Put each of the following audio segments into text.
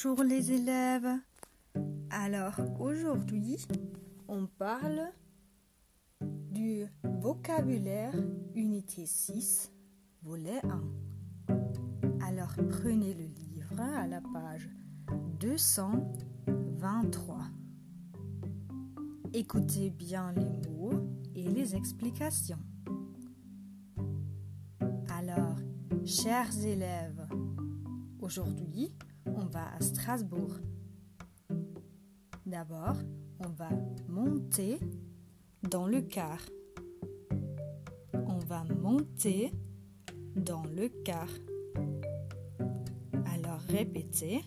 Bonjour les élèves. Alors aujourd'hui, on parle du vocabulaire unité 6, volet 1. Alors prenez le livre à la page 223. Écoutez bien les mots et les explications. Alors, chers élèves, aujourd'hui, va à Strasbourg. D'abord, on va monter dans le car. On va monter dans le car. Alors répétez,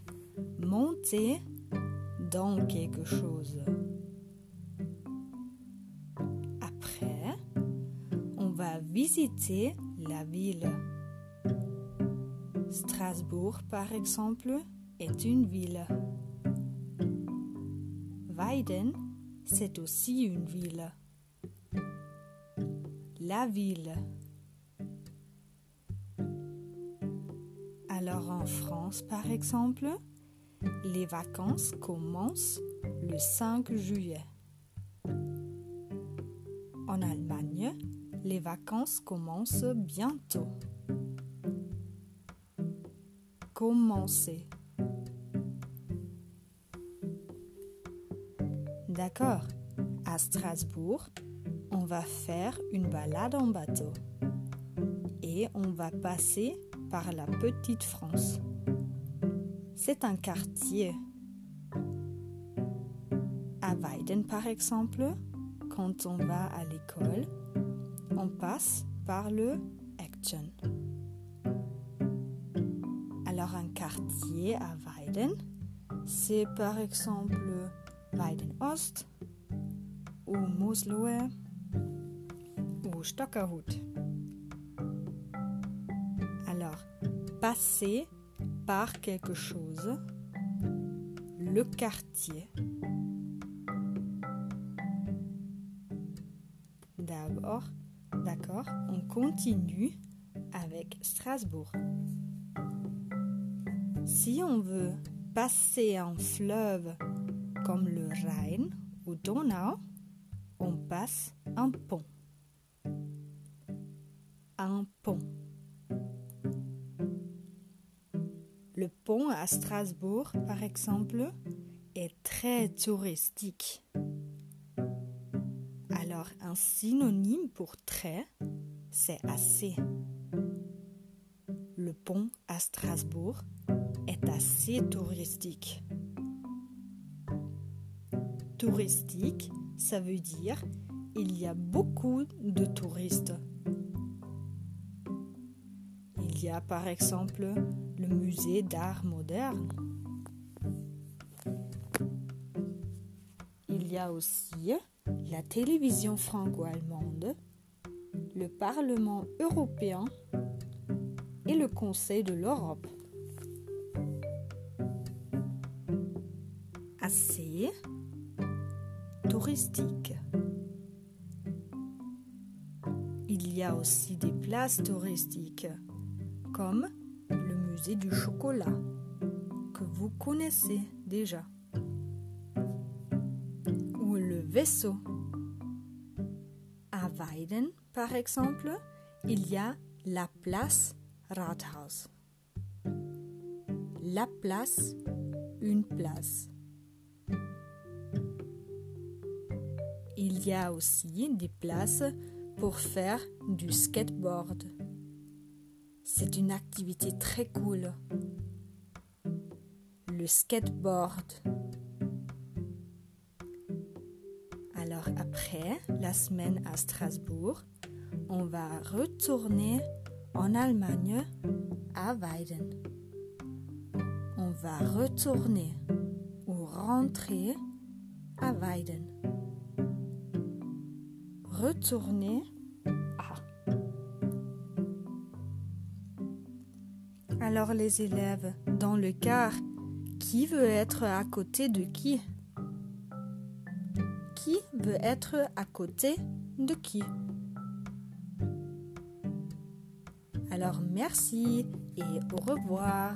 monter dans quelque chose. Après, on va visiter la ville. Strasbourg, par exemple, une ville. Weiden, c'est aussi une ville. La ville. Alors en France, par exemple, les vacances commencent le 5 juillet. En Allemagne, les vacances commencent bientôt. Commencer. D'accord. À Strasbourg, on va faire une balade en bateau. Et on va passer par la petite France. C'est un quartier. À Weiden, par exemple, quand on va à l'école, on passe par le Action. Alors un quartier à Weiden, c'est par exemple Weiden-Ost ou Mooslohe ou Stockerhut. Alors, passer par quelque chose, le quartier. D'abord, d'accord, on continue avec Strasbourg. Si on veut passer un fleuve comme le Rhin ou Donau, on passe un pont. Un pont. Le pont à Strasbourg, par exemple, est très touristique. Alors un synonyme pour très, c'est assez. Le pont à Strasbourg est assez touristique. Touristique, ça veut dire il y a beaucoup de touristes. Il y a par exemple le musée d'art moderne. Il y a aussi la télévision franco-allemande, le Parlement européen et le Conseil de l'Europe. Assez Il y a aussi des places touristiques comme le musée du chocolat que vous connaissez déjà ou le vaisseau. À Weiden, par exemple, il y a la place Rathaus. La place, une place. Il y a aussi des places pour faire du skateboard. C'est une activité très cool. Le skateboard. Alors après la semaine à Strasbourg, on va retourner en Allemagne à Weiden. On va retourner ou rentrer à Weiden. Retourner à. Alors les élèves, dans le car, qui veut être à côté de qui? Qui veut être à côté de qui? Alors merci et au revoir.